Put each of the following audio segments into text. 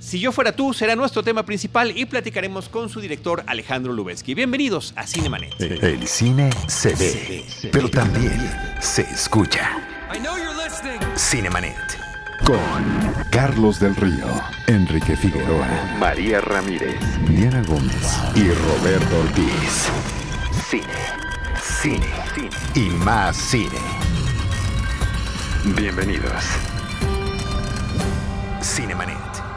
Si yo fuera tú, será nuestro tema principal y platicaremos con su director Alejandro Lubezki. Bienvenidos a Cinemanet. El cine se ve, pero también se escucha. Cinemanet. Con Carlos del Río, Enrique Figueroa, María Ramírez, Diana Gómez y Roberto Ortiz. Cine, cine, cine y más cine. Bienvenidos. Cinemanet.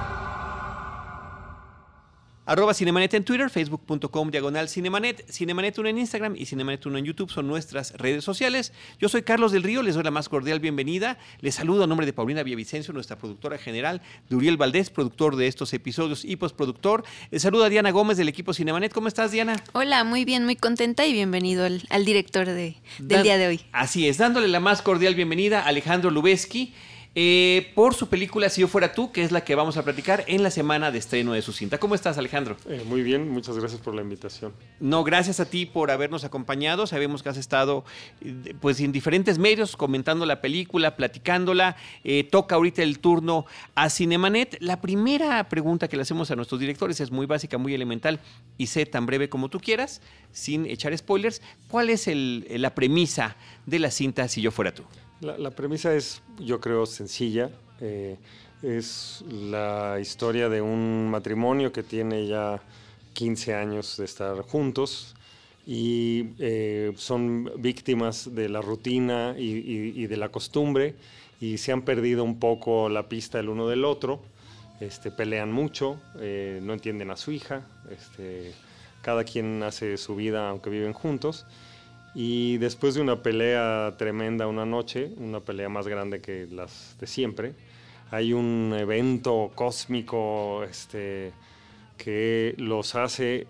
Arroba Cinemanet en Twitter, facebook.com diagonal Cinemanet, Cinemanet 1 en Instagram y Cinemanet 1 en YouTube son nuestras redes sociales. Yo soy Carlos del Río, les doy la más cordial bienvenida. Les saludo a nombre de Paulina Villavicencio, nuestra productora general, de Uriel Valdés, productor de estos episodios y postproductor. Les saludo a Diana Gómez del equipo Cinemanet. ¿Cómo estás, Diana? Hola, muy bien, muy contenta y bienvenido al, al director de, del día de hoy. Así es, dándole la más cordial bienvenida a Alejandro Lubeski. Eh, por su película Si yo fuera tú, que es la que vamos a platicar en la semana de estreno de su cinta. ¿Cómo estás, Alejandro? Eh, muy bien, muchas gracias por la invitación. No, gracias a ti por habernos acompañado. Sabemos que has estado pues en diferentes medios comentando la película, platicándola. Eh, toca ahorita el turno a Cinemanet. La primera pregunta que le hacemos a nuestros directores es muy básica, muy elemental y sé tan breve como tú quieras, sin echar spoilers. ¿Cuál es el, la premisa de la cinta Si yo fuera tú? La, premisa es, yo creo, sencilla. Eh, es la historia de un matrimonio que tiene ya 15 años de estar juntos y eh, son víctimas de la rutina y, de la costumbre y se han perdido un poco la pista el uno del otro. Este, pelean mucho, eh, no entienden a su hija, este, cada quien hace su vida aunque viven juntos. Y después de una pelea tremenda una noche, una pelea más grande que las de siempre, hay un evento cósmico este, que los hace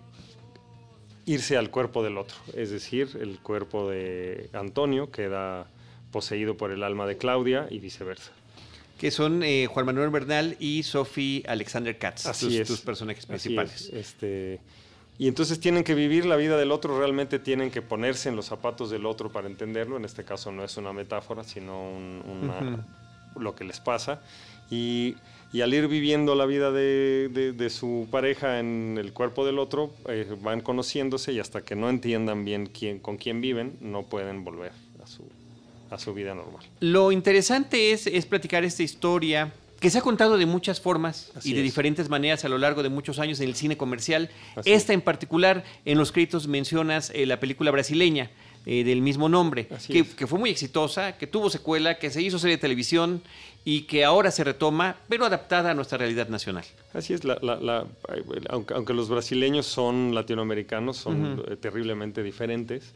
irse al cuerpo del otro. Es decir, el cuerpo de Antonio queda poseído por el alma de Claudia y viceversa. Que son eh, Juan Manuel Bernal y Sophie Alexander Katz, Así tus, es. tus personajes principales. Es, este, y entonces tienen que vivir la vida del otro, realmente tienen que ponerse en los zapatos del otro para entenderlo. En este caso no es una metáfora, sino un, una, uh -huh. lo que les pasa. Y, y, al ir viviendo la vida de, de, de, su pareja en el cuerpo del otro, eh, van conociéndose y hasta que no entiendan bien quién, con quién viven, no pueden volver a su, a su vida normal. Lo interesante es, es platicar esta historia que se ha contado de muchas formas Así y de es. diferentes maneras a lo largo de muchos años en el cine comercial. Así Esta es. en particular, en los créditos mencionas eh, la película brasileña eh, del mismo nombre, que, que, fue muy exitosa, que tuvo secuela, que se hizo serie de televisión y que ahora se retoma, pero adaptada a nuestra realidad nacional. Así es, la, la, la, aunque, aunque, los brasileños son latinoamericanos, son uh -huh. terriblemente diferentes.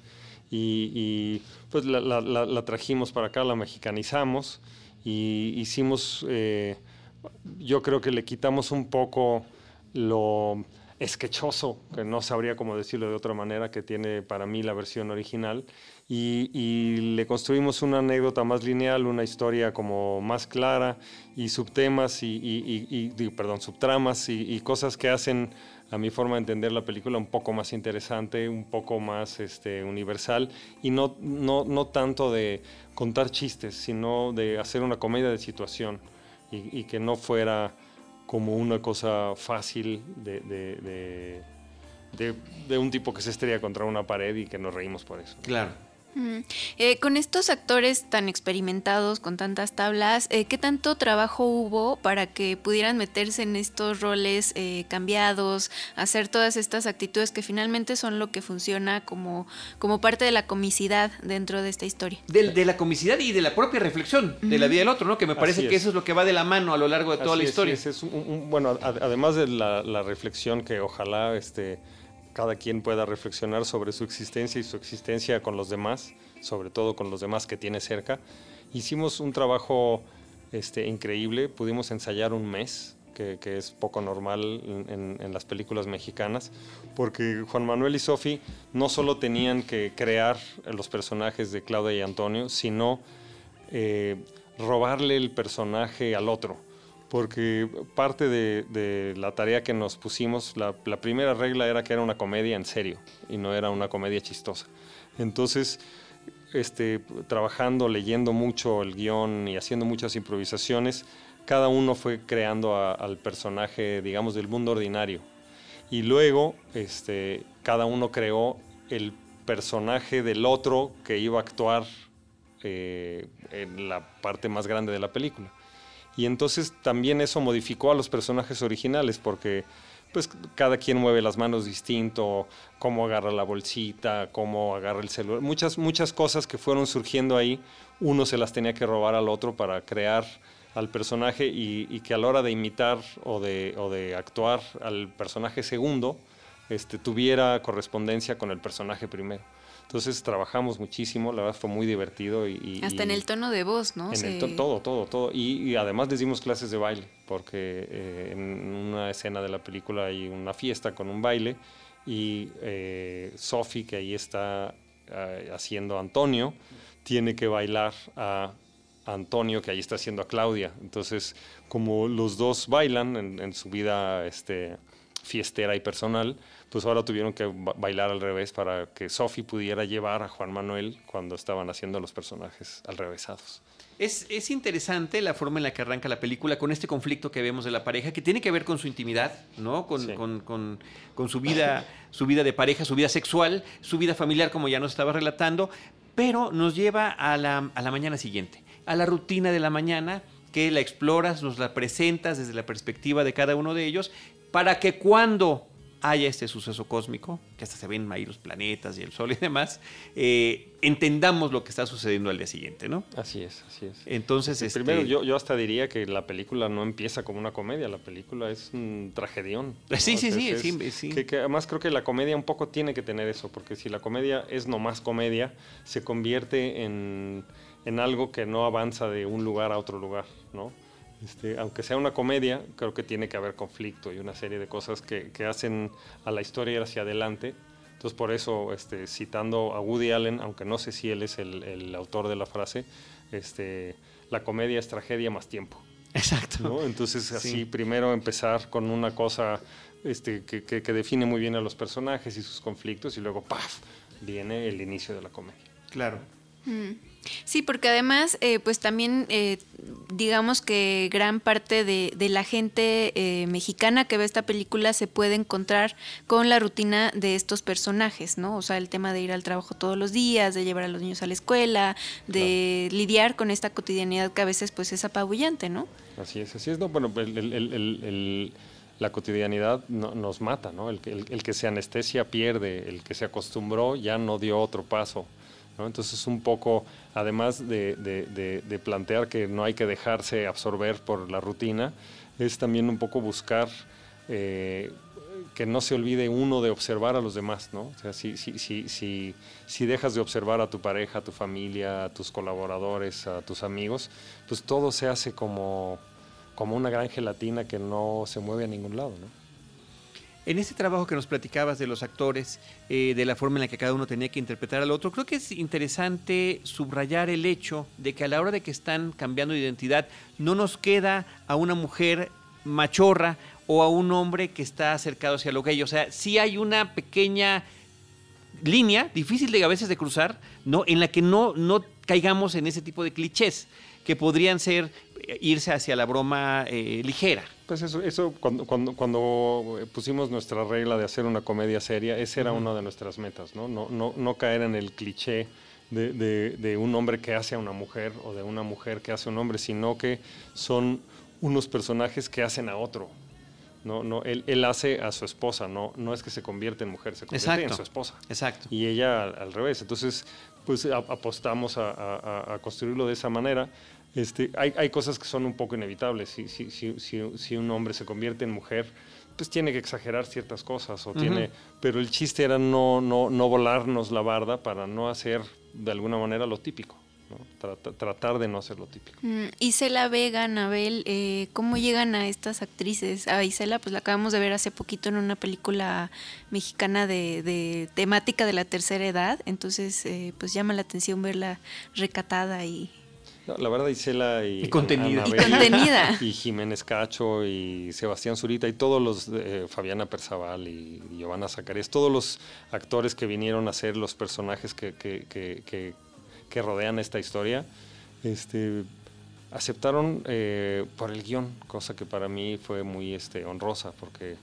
Y, y pues la, la, trajimos para acá, la mexicanizamos y hicimos, eh, yo creo que le quitamos un poco lo esquechoso, que no sabría cómo decirlo de otra manera, que tiene para mí la versión original, y, y, le construimos una anécdota más lineal, una historia como más clara, y subtemas, y, y, y perdón, subtramas, y, cosas que hacen a mi forma de entender la película un poco más interesante, un poco más este, universal, y no, no, no tanto de contar chistes, sino de hacer una comedia de situación, y, que no fuera como una cosa fácil de, de, de, de, de un tipo que se estrella contra una pared y que nos reímos por eso. Claro. Mm. Eh, con estos actores tan experimentados, con tantas tablas, eh, ¿qué tanto trabajo hubo para que pudieran meterse en estos roles eh, cambiados, hacer todas estas actitudes que finalmente son lo que funciona como, como parte de la comicidad dentro de esta historia? De, de la comicidad y de la propia reflexión uh -huh. de la vida del otro, ¿no? Que me parece que es. eso es lo que va de la mano a lo largo de toda Así la historia. Es, es un, un, bueno, además de la, la reflexión que ojalá este, cada quien pueda reflexionar sobre su existencia y su existencia con los demás, sobre todo con los demás que tiene cerca. Hicimos un trabajo este, increíble, pudimos ensayar un mes, que, es poco normal en, las películas mexicanas, porque Juan Manuel y Sofi no solo tenían que crear los personajes de Claudia y Antonio, sino eh, robarle el personaje al otro porque parte de, de, la tarea que nos pusimos, la, la, primera regla era que era una comedia en serio y no era una comedia chistosa. Entonces, este, trabajando, leyendo mucho el guion y haciendo muchas improvisaciones, cada uno fue creando al personaje, digamos, del mundo ordinario. Y luego, este, cada uno creó el personaje del otro que iba a actuar eh, en la parte más grande de la película. Y entonces también eso modificó a los personajes originales porque pues cada quien mueve las manos distinto, cómo agarra la bolsita, cómo agarra el celular, muchas, muchas cosas que fueron surgiendo ahí, uno se las tenía que robar al otro para crear al personaje y, que a la hora de imitar o de, o de actuar al personaje segundo, este, tuviera correspondencia con el personaje primero. Entonces trabajamos muchísimo, la verdad fue muy divertido. Y, Hasta en el tono de voz, ¿no? En todo, todo, todo. Y, además les dimos clases de baile, porque eh, en una escena de la película hay una fiesta con un baile y eh, Sophie, que ahí está eh, haciendo Antonio, tiene que bailar a Antonio, que ahí está haciendo a Claudia. Entonces, como los dos bailan en, en su vida este, fiestera y personal, pues ahora tuvieron que bailar al revés para que Sophie pudiera llevar a Juan Manuel cuando estaban haciendo los personajes al revésados. Es, es, interesante la forma en la que arranca la película con este conflicto que vemos de la pareja, que tiene que ver con su intimidad, ¿no? Con, con, con, con, su, vida, su vida de pareja, su vida sexual, su vida familiar, como ya nos estaba relatando, pero nos lleva a la, a la mañana siguiente, a la rutina de la mañana, que la exploras, nos la presentas desde la perspectiva de cada uno de ellos, para que cuando haya este suceso cósmico, que hasta se ven ahí los planetas y el Sol y demás, eh, entendamos lo que está sucediendo al día siguiente, ¿no? Así es, así es. Entonces, este... primero yo, yo, hasta diría que la película no empieza como una comedia, la película es un tragedión. Sí, sí, sí, sí, Que, además creo que la comedia un poco tiene que tener eso, porque si la comedia es nomás comedia, se convierte en, en algo que no avanza de un lugar a otro lugar, ¿no? Este, aunque sea una comedia, creo que tiene que haber conflicto y una serie de cosas que, hacen a la historia ir hacia adelante. Entonces, por eso, este, citando a Woody Allen, aunque no sé si él es el, autor de la frase, este, la comedia es tragedia más tiempo. Exacto. Entonces, así, primero empezar con una cosa este, que, que, define muy bien a los personajes y sus conflictos, y luego, ¡paf! viene el inicio de la comedia. Claro. Mm. Sí, porque además, eh, pues también eh, digamos que gran parte de, la gente eh, mexicana que ve esta película se puede encontrar con la rutina de estos personajes, ¿no? O sea, el tema de ir al trabajo todos los días, de llevar a los niños a la escuela, de lidiar con esta cotidianidad que a veces pues es apabullante, ¿no? Así es, así es. No, bueno, la cotidianidad nos mata, ¿no? El, el que se anestesia pierde, el que se acostumbró ya no dio otro paso entonces un poco, además de, plantear que no hay que dejarse absorber por la rutina, es también un poco buscar eh, que no se olvide uno de observar a los demás, ¿no? O sea, si, si, si, si, dejas de observar a tu pareja, a tu familia, a tus colaboradores, a tus amigos, pues todo se hace como, como una gran gelatina que no se mueve a ningún lado, ¿no? En ese trabajo que nos platicabas de los actores, eh, de la forma en la que cada uno tenía que interpretar al otro, creo que es interesante subrayar el hecho de que a la hora de que están cambiando de identidad, no nos queda a una mujer machorra o a un hombre que está acercado hacia lo gay. O sea, sí hay una pequeña línea, difícil de a veces de cruzar, ¿no? en la que no, no caigamos en ese tipo de clichés que podrían ser irse hacia la broma eh, ligera. Pues eso, eso cuando, cuando, cuando, pusimos nuestra regla de hacer una comedia seria, esa era una de nuestras metas, ¿no? No, no, no caer en el cliché de, de, un hombre que hace a una mujer o de una mujer que hace a un hombre, sino que son unos personajes que hacen a otro. No, no, él, él hace a su esposa, no, no es que se convierte en mujer, se convierte en su esposa. Exacto. Y ella al, revés. Entonces, pues apostamos a, a, a construirlo de esa manera este, hay, hay, cosas que son un poco inevitables. Si, si, si, si, un hombre se convierte en mujer, pues tiene que exagerar ciertas cosas. O tiene, pero el chiste era no, no, no volarnos la barda para no hacer de alguna manera lo típico. tratar de no hacer lo típico. Mm, Isela Vega, Anabel, eh, ¿cómo llegan a estas actrices? A Isela, pues la acabamos de ver hace poquito en una película mexicana de, de temática de la tercera edad, entonces eh, pues llama la atención verla recatada y, la verdad, Isela y, y contenida. y, y Jiménez Cacho y Sebastián Zurita y todos los, eh, Fabiana Perzaval y, Giovanna Zacarías, todos los actores que vinieron a ser los personajes que, que, que, que rodean esta historia, este, aceptaron eh, por el guion, cosa que para mí fue muy este, honrosa, porque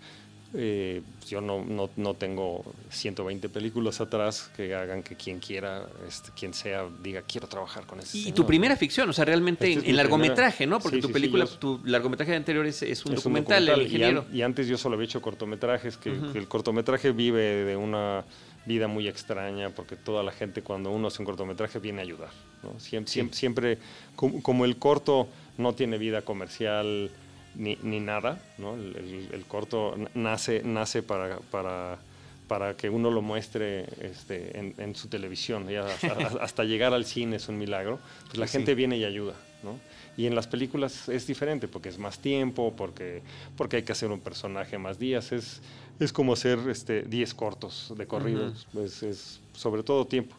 eh, yo no, no, no, tengo 120 películas atrás que hagan que quien quiera, este, quien sea, diga quiero trabajar con ese. Y tu primera ficción, o sea, realmente este en, largometraje, ¿no? Porque tu película, tu largometraje anterior es, es, un, documental, El ingeniero. Y, antes yo solo había hecho cortometrajes, que, el cortometraje vive de una vida muy extraña, porque toda la gente cuando uno hace un cortometraje viene a ayudar. ¿no? Siempre, siempre, como el corto no tiene vida comercial ni, ni nada. ¿no? El, el, corto nace, nace para, para, para, que uno lo muestre este, en, en, su televisión. Hasta, hasta, llegar al cine es un milagro. Pues la gente viene y ayuda. ¿no? Y en las películas es diferente porque es más tiempo, porque, porque hay que hacer un personaje más días. Es, es como hacer 10 este, cortos de corridos. pues es sobre todo tiempo.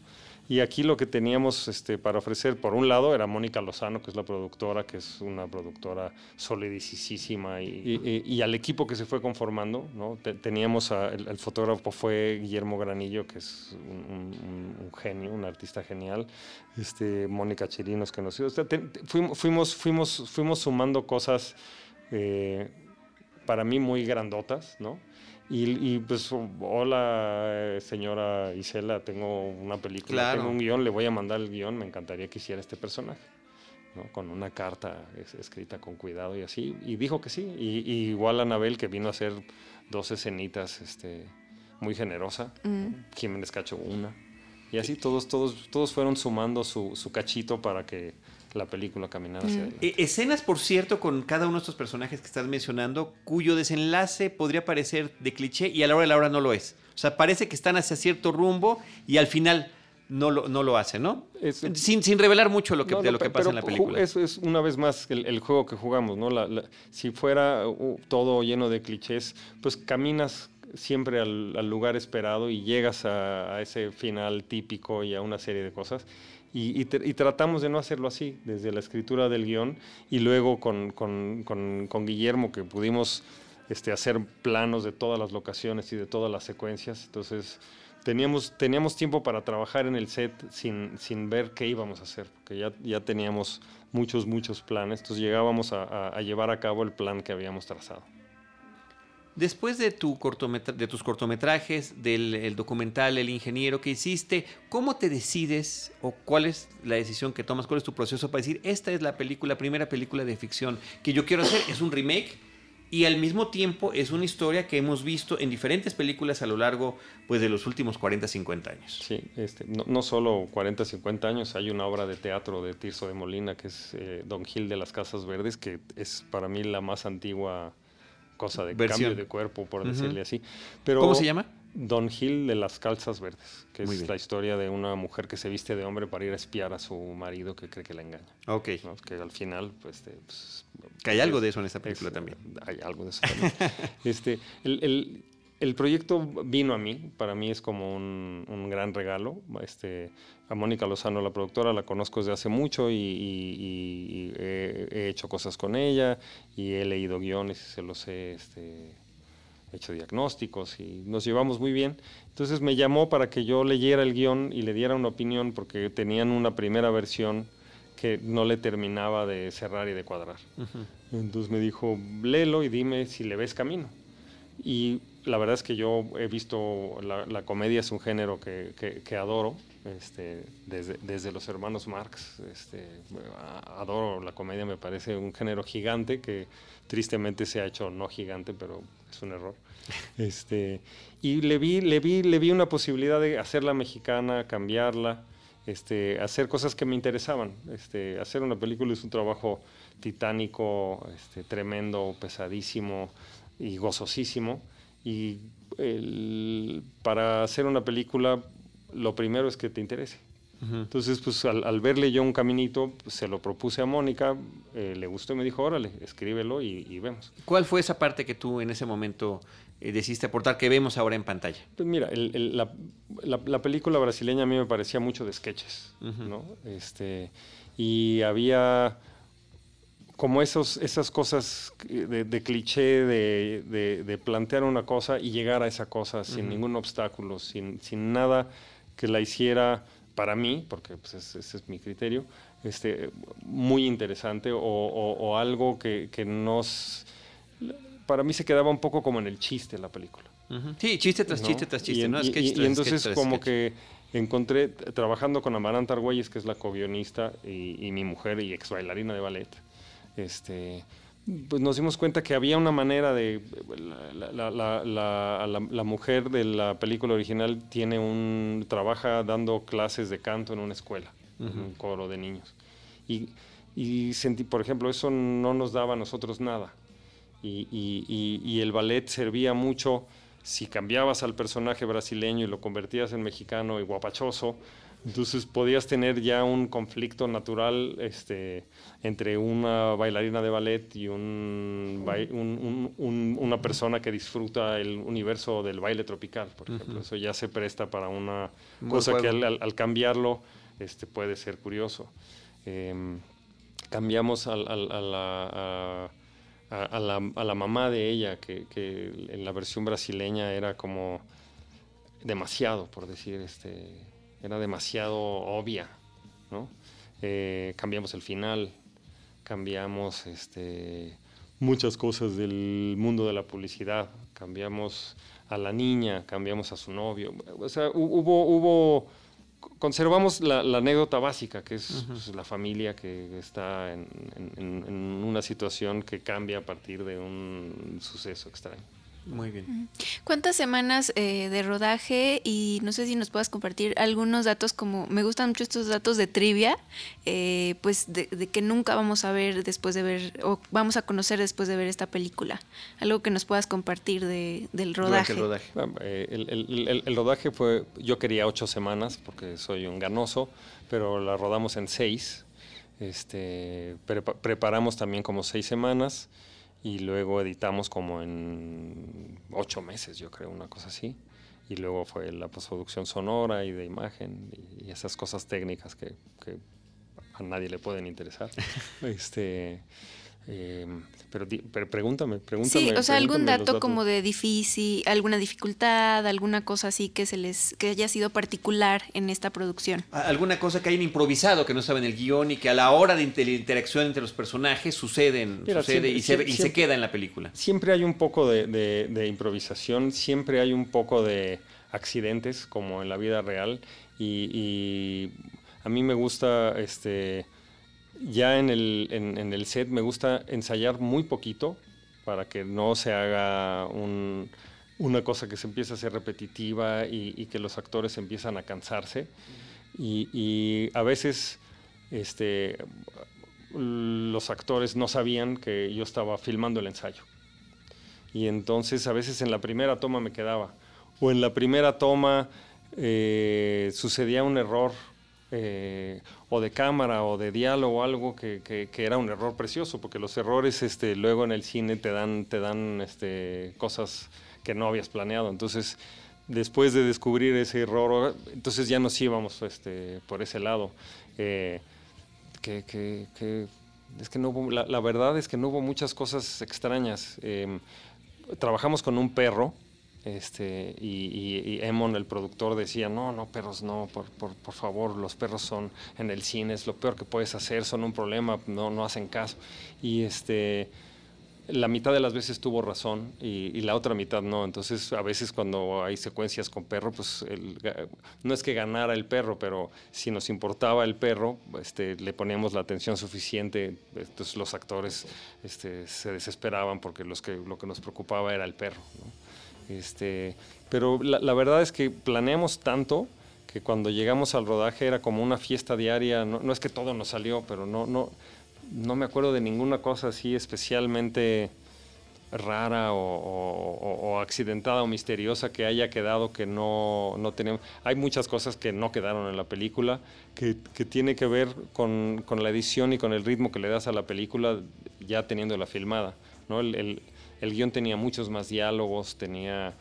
Y aquí lo que teníamos este, para ofrecer, por un lado, era Mónica Lozano, que es la productora, que es una productora solidísima, y, y, al equipo que se fue conformando, ¿no? teníamos, el, fotógrafo fue Guillermo Granillo, que es un, genio, un artista genial, este, Mónica Chirinos, que nos... O fuimos, fuimos, fuimos, fuimos sumando cosas eh, para mí muy grandotas, ¿no? Y, pues, hola señora Isela, tengo una película, tengo un guion, le voy a mandar el guion, me encantaría que hiciera este personaje, ¿no? con una carta escrita con cuidado y así. Y dijo que sí. Y, igual Anabel, que vino a hacer dos escenitas este, muy generosa, mm. Jiménez Cacho una. Y así todos, todos, todos fueron sumando su, su cachito para que la película caminar hacia mm. adelante. Escenas, por cierto, con cada uno de estos personajes que estás mencionando, cuyo desenlace podría parecer de cliché y a la hora de la hora no lo es. O sea, parece que están hacia cierto rumbo y al final no lo, no lo hacen, ¿no? sin, sin revelar mucho lo que, de lo que pasa en la película. Eso es una vez más el, juego que jugamos, ¿no? si fuera uh, todo lleno de clichés, pues caminas siempre al, lugar esperado y llegas a, a, ese final típico y a una serie de cosas. Y, tratamos de no hacerlo así, desde la escritura del guion y luego con, Guillermo que pudimos este, hacer planos de todas las locaciones y de todas las secuencias. Entonces teníamos, teníamos tiempo para trabajar en el set sin, sin ver qué íbamos a hacer, porque ya, ya teníamos muchos, muchos planes. Entonces llegábamos a llevar a cabo el plan que habíamos trazado. Después de, tu de tus cortometrajes, del documental El ingeniero que hiciste, ¿cómo te decides o cuál es la decisión que tomas? ¿Cuál es tu proceso para decir, esta es la película, primera película de ficción que yo quiero hacer? Es un remake y al mismo tiempo es una historia que hemos visto en diferentes películas a lo largo pues, de los últimos 40, 50 años. Sí, este, no, solo 40, 50 años, hay una obra de teatro de Tirso de Molina que es eh, Don Gil de las Casas Verdes, que es para mí la más antigua cosa de cambio de cuerpo, por decirle así. Pero ¿Cómo se llama? Don Gil de las Calzas Verdes, que es la historia de una mujer que se viste de hombre para ir a espiar a su marido que cree que la engaña. Ok. Que al final, pues... pues que hay algo de eso en esta película también. Hay algo de eso también. este, el, el, el, proyecto vino a mí, para mí es como un, un gran regalo. Este, a Mónica Lozano, la productora, la conozco desde hace mucho y, he, hecho cosas con ella y he leído guiones y se los he este, hecho diagnósticos y nos llevamos muy bien. Entonces me llamó para que yo leyera el guion y le diera una opinión porque tenían una primera versión que no le terminaba de cerrar y de cuadrar. Entonces me dijo, léelo y dime si le ves camino. Y la verdad es que yo he visto, la, comedia es un género que, que adoro este, desde, desde, los hermanos Marx. Este, adoro la comedia, me parece un género gigante que tristemente se ha hecho no gigante, pero es un error. Este, y le vi, le, vi, le vi una posibilidad de hacerla mexicana, cambiarla, este, hacer cosas que me interesaban. Este, hacer una película es un trabajo titánico, este, tremendo, pesadísimo y gozosísimo. Y para hacer una película lo primero es que te interese. Entonces, pues al, verle yo un caminito, pues, se lo propuse a Mónica, eh, le gustó y me dijo, órale, escríbelo y, vemos. ¿Cuál fue esa parte que tú en ese momento eh, decidiste aportar que vemos ahora en pantalla? Pues mira, la, la, película brasileña a mí me parecía mucho de sketches, ¿no? Este, y había como esos, esas cosas de, cliché de, de, plantear una cosa y llegar a esa cosa sin ningún obstáculo, sin, sin nada que la hiciera para mí, porque pues, ese, es mi criterio, este, muy interesante o, algo que, nos... Para mí se quedaba un poco como en el chiste la película. Sí, chiste tras chiste tras chiste, y, entonces como que encontré, trabajando con Amaranta Argüelles, que es la co-guionista y, mi mujer y ex bailarina de ballet, este, pues nos dimos cuenta que había una manera de... La, la, mujer de la película original tiene un... trabaja dando clases de canto en una escuela, en un coro de niños. Y, y, sentí, por ejemplo, eso no nos daba a nosotros nada. Y, y, y el ballet servía mucho si cambiabas al personaje brasileño y lo convertías en mexicano y guapachoso, entonces podías tener ya un conflicto natural este, entre una bailarina de ballet y un, una persona que disfruta el universo del baile tropical, por ejemplo. Eso ya se presta para una cosa que al, cambiarlo este, puede ser curioso. Em, cambiamos a la a, la, mamá de ella, que, en la versión brasileña era como demasiado, por decir, este, era demasiado obvia, ¿no? Eh, cambiamos el final, cambiamos este, muchas cosas del mundo de la publicidad, cambiamos a la niña, cambiamos a su novio, o sea, hubo, hubo conservamos la, anécdota básica, que es pues, la familia que está en, una situación que cambia a partir de un suceso extraño. Muy bien. ¿Cuántas semanas eh, de rodaje? Y no sé si nos puedas compartir algunos datos, como me gustan mucho estos datos de trivia, eh, pues de, que nunca vamos a ver después de ver, o vamos a conocer después de ver esta película. Algo que nos puedas compartir de, del rodaje. El rodaje. Ah, eh, el, rodaje fue, yo quería ocho semanas porque soy un ganoso, pero la rodamos en seis. Este, preparamos también como seis semanas y luego editamos como en ocho meses, yo creo, una cosa así. Y luego fue la postproducción sonora y de imagen y, esas cosas técnicas que, que, a nadie le pueden interesar. este, Em, pero, pero, pregúntame, pregúntame. Sí, o sea, algún dato como de difícil, alguna dificultad, alguna cosa así que se les que haya sido particular en esta producción. Alguna cosa que hayan improvisado, que no saben el guion y que a la hora de la interacción entre los personajes suceden, sucede y, se, y se, queda en la película. Siempre hay un poco de, de, improvisación, siempre hay un poco de accidentes como en la vida real y, y a mí me gusta este ya en el, en, el set me gusta ensayar muy poquito para que no se haga una cosa que se empiece a ser repetitiva y, que los actores empiezan a cansarse. Y, a veces este, los actores no sabían que yo estaba filmando el ensayo. Y entonces a veces en la primera toma me quedaba. O en la primera toma eh, sucedía un error eh, o de cámara o de diálogo algo que, que, era un error precioso, porque los errores este, luego en el cine te dan, te dan este, cosas que no habías planeado. Entonces, después de descubrir ese error, entonces ya nos íbamos este, por ese lado. Eh, que, que, es que no la, verdad es que no hubo muchas cosas extrañas. Em, trabajamos con un perro este, y, Emon, el productor, decía, no, no, perros, no, por, por, favor, los perros son en el cine, es lo peor que puedes hacer, son un problema, no, no hacen caso. Y este, la mitad de las veces tuvo razón y, la otra mitad no. Entonces, a veces cuando hay secuencias con perro, pues no es que ganara el perro, pero si nos importaba el perro, este, le poníamos la atención suficiente. Entonces, los actores este, se desesperaban porque los que, lo que nos preocupaba era el perro. Este, pero la, verdad es que planeamos tanto que cuando llegamos al rodaje era como una fiesta diaria. No, es que todo nos salió, pero no, no, no me acuerdo de ninguna cosa así especialmente rara o, accidentada o misteriosa que haya quedado que no, no tenemos. Hay muchas cosas que no quedaron en la película que, que tiene que ver con, con, la edición y con el ritmo que le das a la película ya teniéndola filmada. ¿no? el guion tenía muchos más diálogos, tenía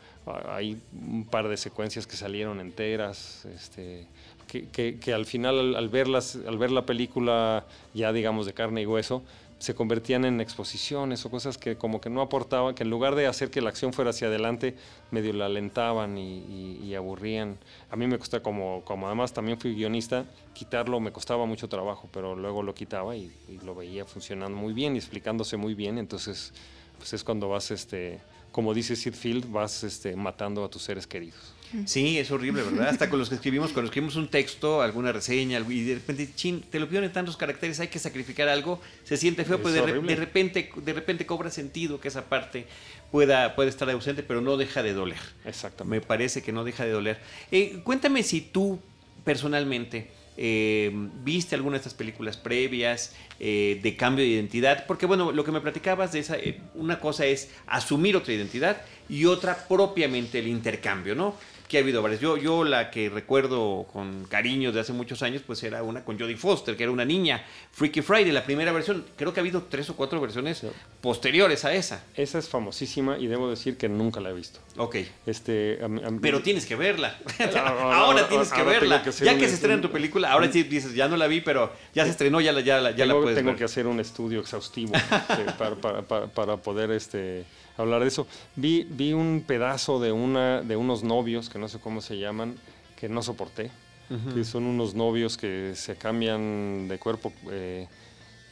hay un par de secuencias que salieron enteras, este, que, al final al, al ver la película ya digamos de carne y hueso, se convertían en exposiciones o cosas que como que no aportaban, que en lugar de hacer que la acción fuera hacia adelante, medio la alentaban y, aburrían. A mí me costaba, como, como además también fui guionista, quitarlo me costaba mucho trabajo, pero luego lo quitaba y, lo veía funcionando muy bien y explicándose muy bien, entonces pues es cuando vas, este, como dice Sid Field, vas este, matando a tus seres queridos. Sí, es horrible, ¿verdad? Hasta con los que escribimos, cuando escribimos un texto, alguna reseña, y de repente, chin, te lo piden en tantos caracteres, hay que sacrificar algo, se siente feo, pero de, repente, de repente cobra sentido que esa parte pueda, puede estar ausente, pero no deja de doler. Exactamente. Me parece que no deja de doler. Eh, cuéntame si tú, personalmente, eh, viste alguna de estas películas previas eh, de cambio de identidad, porque bueno, lo que me platicabas de esa, una cosa es asumir otra identidad y otra propiamente el intercambio, ¿no? Que ha habido varias. Yo, yo la que recuerdo con cariño de hace muchos años, pues era una con Jodie Foster, que era una niña, Freaky Friday, la primera versión. Creo que ha habido tres o cuatro versiones posteriores a esa. Esa es famosísima y debo decir que nunca la he visto. Ok. Este, Pero tienes que verla. ahora, tienes que verla. ya que se estrena tu película, ahora sí dices, ya no la vi, pero ya se estrenó, ya la, ya, ya tengo, la puedes Tengo que hacer un estudio exhaustivo este, para, para, para poder... este hablar de eso. Vi, vi un pedazo de, una, de unos novios, que no sé cómo se llaman, que no soporté. Que son unos novios que se cambian de cuerpo eh,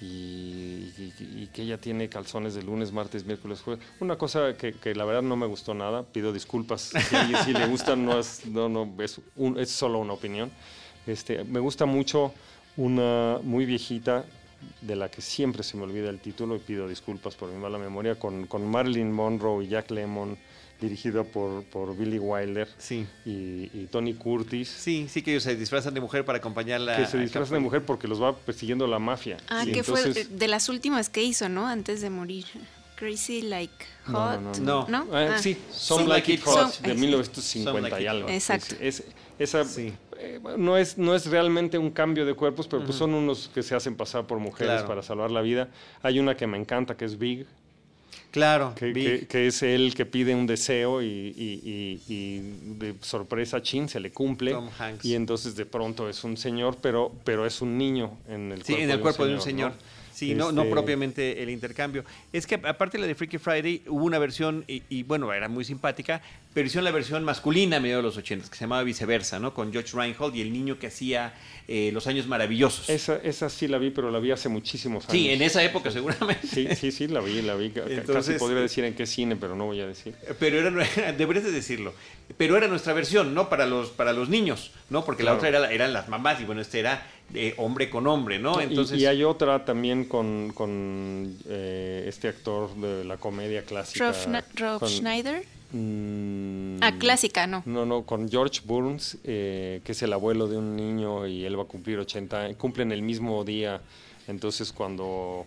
y, que ella tiene calzones de lunes, martes, miércoles, jueves. Una cosa que, que la verdad no me gustó nada. Pido disculpas. Si, si le gustan, no es, no, no, es, un, es solo una opinión. Este, me gusta mucho una muy viejita de la que siempre se me olvida el título y pido disculpas por mi mala memoria, con, con Marilyn Monroe y Jack Lemmon, dirigida por, por Billy Wilder sí. y, Tony Curtis. Sí, sí que ellos se disfrazan de mujer para acompañarla. Que se disfrazan de mujer porque los va persiguiendo la mafia. Ah, que fue de las últimas que hizo, ¿no? Antes de morir. Crazy Like Hot. No, no, ah. sí, Some Like, It Hot, de 1950 y algo. Exacto. Es, esa, eh, no, es, no es realmente un cambio de cuerpos, pero pues son unos que se hacen pasar por mujeres para salvar la vida. Hay una que me encanta, que es Big. Claro, que, que, es él que pide un deseo y, de sorpresa, chin, se le cumple. Y entonces de pronto es un señor, pero, pero es un niño en el cuerpo, en el cuerpo de un señor. Sí, no, no este propiamente el intercambio. Es que aparte de la de Freaky Friday, hubo una versión, y, bueno, era muy simpática, pero hicieron la versión masculina a mediados de los 80, que se llamaba Viceversa, ¿no? Con George Reinhold y el niño que hacía eh, Los Años Maravillosos. Esa, esa sí la vi, pero la vi hace muchísimos años. Sí, en esa época seguramente. Sí, sí, sí, la vi, la vi. Entonces, Casi podría decir en qué cine, pero no voy a decir. Pero era, deberías de decirlo, pero era nuestra versión, ¿no? Para los, para los niños, ¿no? Porque la otra era, eran las mamás y bueno, este era de hombre con hombre, ¿no? Entonces... Y, hay otra también con, con eh, este actor de la comedia clásica. Rob, Schneider. Mm, ah, clásica, ¿no? No, no, con George Burns, eh, que es el abuelo de un niño y él va a cumplir 80, cumplen el mismo día. Entonces cuando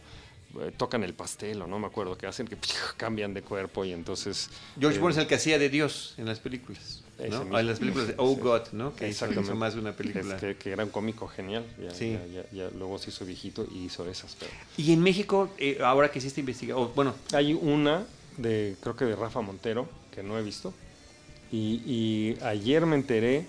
eh, tocan el pastel o no me acuerdo qué hacen, que cambian de cuerpo y entonces... George Burns es el que hacía de Dios en las películas. ¿No? En las películas de Oh God, ¿no? Que hizo, más de una película. que, que, era un cómico genial. Ya, ya, luego se hizo viejito y hizo esas. Pero... Y en México, eh, ahora que hiciste investigación, bueno. Hay una de, creo que de Rafa Montero, que no he visto. Y, y ayer me enteré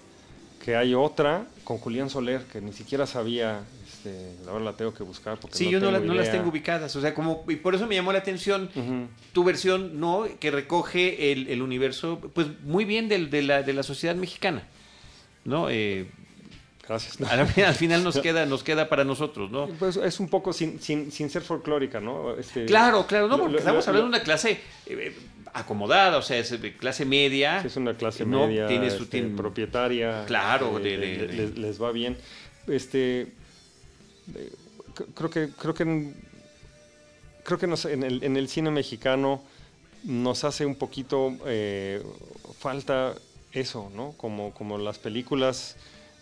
que hay otra con Julián Soler, que ni siquiera sabía este, ahora la tengo que buscar. Porque sí, yo no, las tengo ubicadas. O sea, como, y por eso me llamó la atención tu versión, ¿no? Que recoge el, universo, pues muy bien de, la, de la sociedad mexicana, ¿no? Eh, Gracias. Al, final nos queda, nos queda para nosotros, ¿no? Pues es un poco sin, sin, sin ser folclórica, ¿no? Este, claro, claro, no, porque estamos hablando de una clase eh, acomodada, o sea, es clase media. es una clase media, tiene su, este, propietaria. Claro, eh, les, va bien. Este, creo que creo que creo que en, el, en, el, cine mexicano nos hace un poquito eh, falta eso, ¿no? Como, como las películas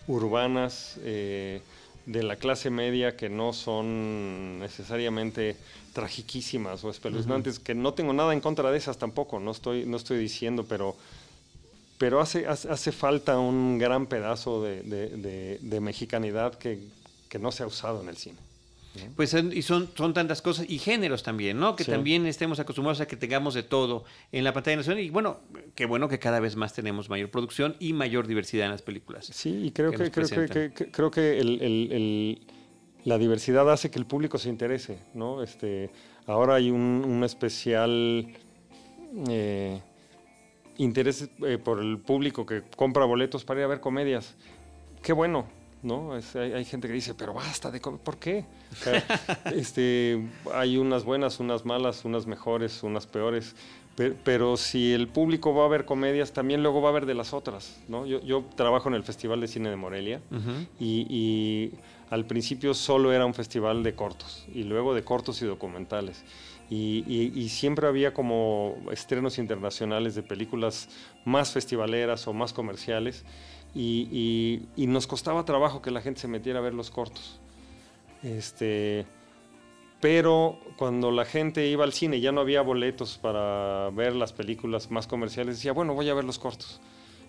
urbanas eh, de la clase media que no son necesariamente tragiquísimas o espeluznantes, que no tengo nada en contra de esas tampoco, no estoy, no estoy diciendo, pero, pero hace, hace, falta un gran pedazo de, de mexicanidad que, que no se ha usado en el cine. Pues y son, son tantas cosas, y géneros también, ¿no? Que también estemos acostumbrados a que tengamos de todo en la pantalla nacional. Y bueno, qué bueno que cada vez más tenemos mayor producción y mayor diversidad en las películas. Sí, y creo que, creo que, creo que el, la diversidad hace que el público se interese, ¿no? Este, ahora hay un, especial eh, interés eh, por el público que compra boletos para ir a ver comedias. Qué bueno, ¿no? hay, gente que dice, pero basta de ¿por qué? este, hay unas buenas, unas malas, unas mejores, unas peores. Pero, si el público va a ver comedias, también luego va a ver de las otras, ¿no? Yo, trabajo en el Festival de Cine de Morelia y, al principio solo era un festival de cortos y luego de cortos y documentales. Y, siempre había como estrenos internacionales de películas más festivaleras o más comerciales y, nos costaba trabajo que la gente se metiera a ver los cortos. Este, pero cuando la gente iba al cine y ya no había boletos para ver las películas más comerciales, decía, bueno, voy a ver los cortos.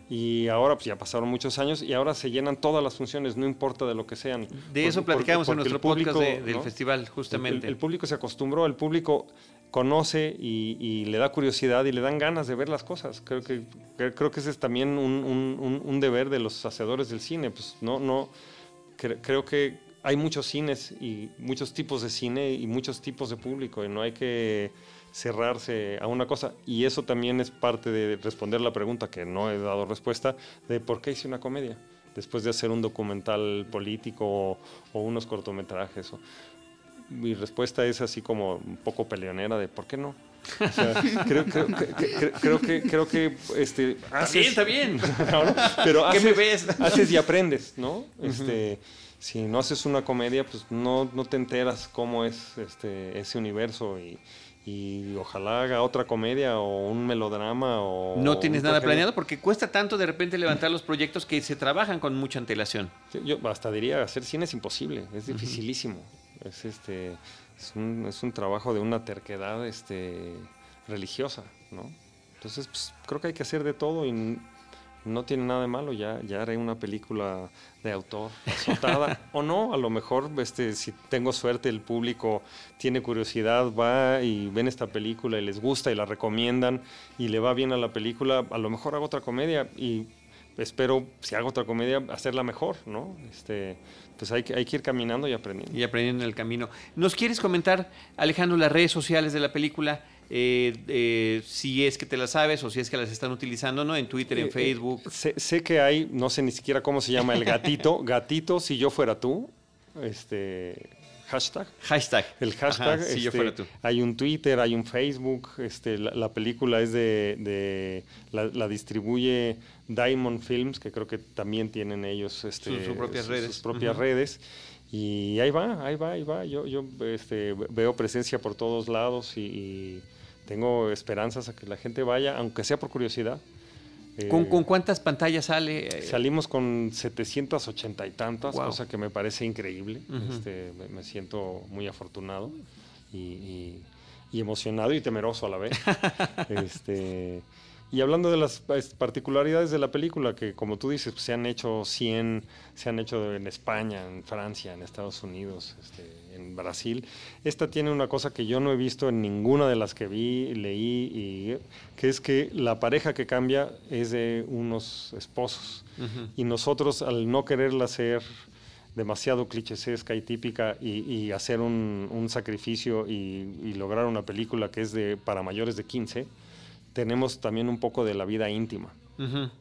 Y ahora pues ya pasaron muchos años y ahora se llenan todas las funciones, no importa de lo que sean. De eso platicamos en nuestro podcast del festival, justamente. El, público se acostumbró, el público conoce y, le da curiosidad y le dan ganas de ver las cosas. Creo que, creo que ese es también un, deber de los hacedores del cine. Pues no, no, creo que hay muchos cines y muchos tipos de cine y muchos tipos de público y no hay que cerrarse a una cosa. Y eso también es parte de responder la pregunta que no he dado respuesta de por qué hice una comedia después de hacer un documental político o, unos cortometrajes. Mi respuesta es así como un poco peleonera de por qué no. creo, que, creo que este, haces, está bien, está bien. pero haces, ¿Qué me ves? haces y aprendes, ¿no? Este, si no haces una comedia, pues no, no te enteras cómo es este, ese universo y, y ojalá haga otra comedia o un melodrama o... No tienes nada planeado porque cuesta tanto de repente levantar los proyectos que se trabajan con mucha antelación. yo hasta diría, hacer cine es imposible, es dificilísimo. Es, este, es, un, es un trabajo de una terquedad este, religiosa, ¿no? Entonces, pues, creo que hay que hacer de todo y no tiene nada de malo, ya, ya haré una película de autor azotada o no, a lo mejor este, si tengo suerte el público tiene curiosidad, va y ven esta película y les gusta y la recomiendan y le va bien a la película, a lo mejor hago otra comedia y espero, si hago otra comedia, hacerla mejor, ¿no? Este, pues hay que, hay que ir caminando y aprendiendo. Y aprendiendo en el camino. ¿Nos quieres comentar, Alejandro, las redes sociales de la película? Eh, eh, si es que te las sabes o si es que las están utilizando, ¿no? En Twitter, en eh, Facebook. sé, que hay, no sé ni siquiera cómo se llama el gatito, gatito si yo fuera tú, este hashtag. Hashtag. El hashtag. si yo este, fuera tú. Hay un Twitter, hay un Facebook, este, la, película es de, la, distribuye Diamond Films, que creo que también tienen ellos este, sus, propias redes. Sus propias redes. Y ahí va, ahí va, ahí va. Yo, yo este, veo presencia por todos lados y, tengo esperanzas a que la gente vaya, aunque sea por curiosidad. ¿Con, ¿Con, cuántas pantallas sale? Salimos con 780 y tantas, cosa que me parece increíble. este, me, siento muy afortunado y, y, emocionado y temeroso a la vez. este, y hablando de las pues, particularidades de la película, que como tú dices, pues, se han hecho 100, se han hecho en España, en Francia, en Estados Unidos, este, en Brasil, esta tiene una cosa que yo no he visto en ninguna de las que vi, leí, y, que es que la pareja que cambia es de unos esposos. Y nosotros, al no quererla hacer demasiado clichésesca y típica y, hacer un, sacrificio y, y, lograr una película que es de para mayores de 15, tenemos también un poco de la vida íntima.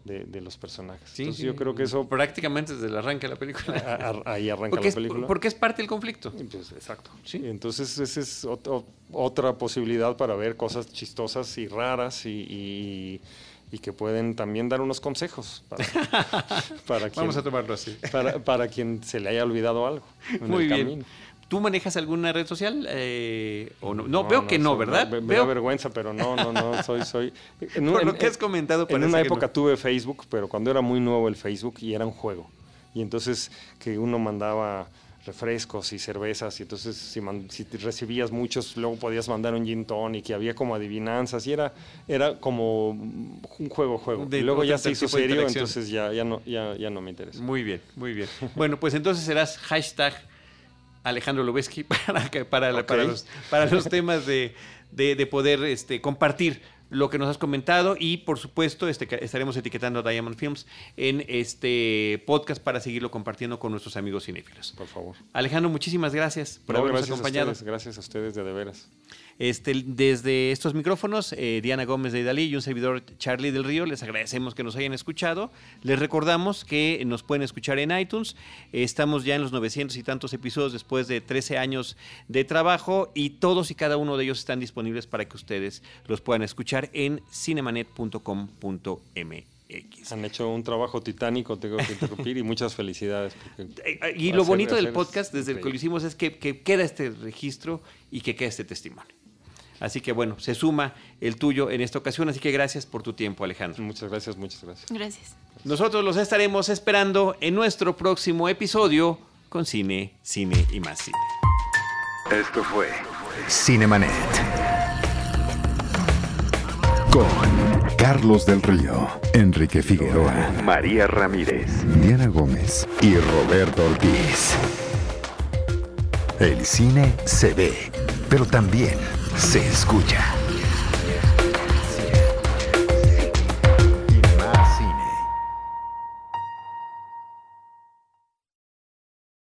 de, los personajes. Entonces yo creo que eso... Prácticamente desde el arranque de la película. ahí arranca la película. porque es parte del conflicto. Pues, exacto. Entonces esa es otra posibilidad para ver cosas chistosas y raras y, que pueden también dar unos consejos para, para quien, Vamos a tomarlo así. Para, para quien se le haya olvidado algo. Muy bien. ¿Tú manejas alguna red social? Eh, o no? no? veo que no, ¿verdad? Me, da vergüenza, pero no, no, no, soy, soy... En Por lo que has comentado, En una época tuve Facebook, pero cuando era muy nuevo el Facebook y era un juego. Y entonces que uno mandaba refrescos y cervezas y entonces si, recibías muchos luego podías mandar un gin tonic y había como adivinanzas y era, era como un juego juego y lugo ya se hizo serio entonces ya, ya, no, ya, ya no me interesa. Muy bien, muy bien. bueno, pues entonces serás hashtag Alejandro Lubeski para, para, para, los, para los temas de, de, poder este, compartir lo que nos has comentado y por supuesto este, estaremos etiquetando a Diamond Films en este podcast para seguirlo compartiendo con nuestros amigos cinéfilos. Por favor. Alejandro, muchísimas gracias por habernos acompañado. gracias a ustedes de, de veras. Este, desde estos micrófonos, eh, Diana Gómez de Idalí y un servidor Charlie del Río, les agradecemos que nos hayan escuchado. Les recordamos que nos pueden escuchar en iTunes. estamos ya en los 900 y tantos episodios después de 13 años de trabajo y todos y cada uno de ellos están disponibles para que ustedes los puedan escuchar en cinemanet.com.mx. Han hecho un trabajo titánico, tengo que interrumpir, y muchas felicidades. Eh, eh, y lo bonito del podcast, desde que lo hicimos, es que, que queda este registro y que queda este testimonio. Así que bueno, se suma el tuyo en esta ocasión. Así que gracias por tu tiempo, Alejandro. Muchas gracias, muchas gracias. Gracias. Nosotros los estaremos esperando en nuestro próximo episodio con Cine, Cine y más Cine. Esto fue Cinemanet. Con Carlos del Río, Enrique Figueroa, María Ramírez, Diana Gómez y Roberto Ortiz. El cine se ve, pero también se escucha.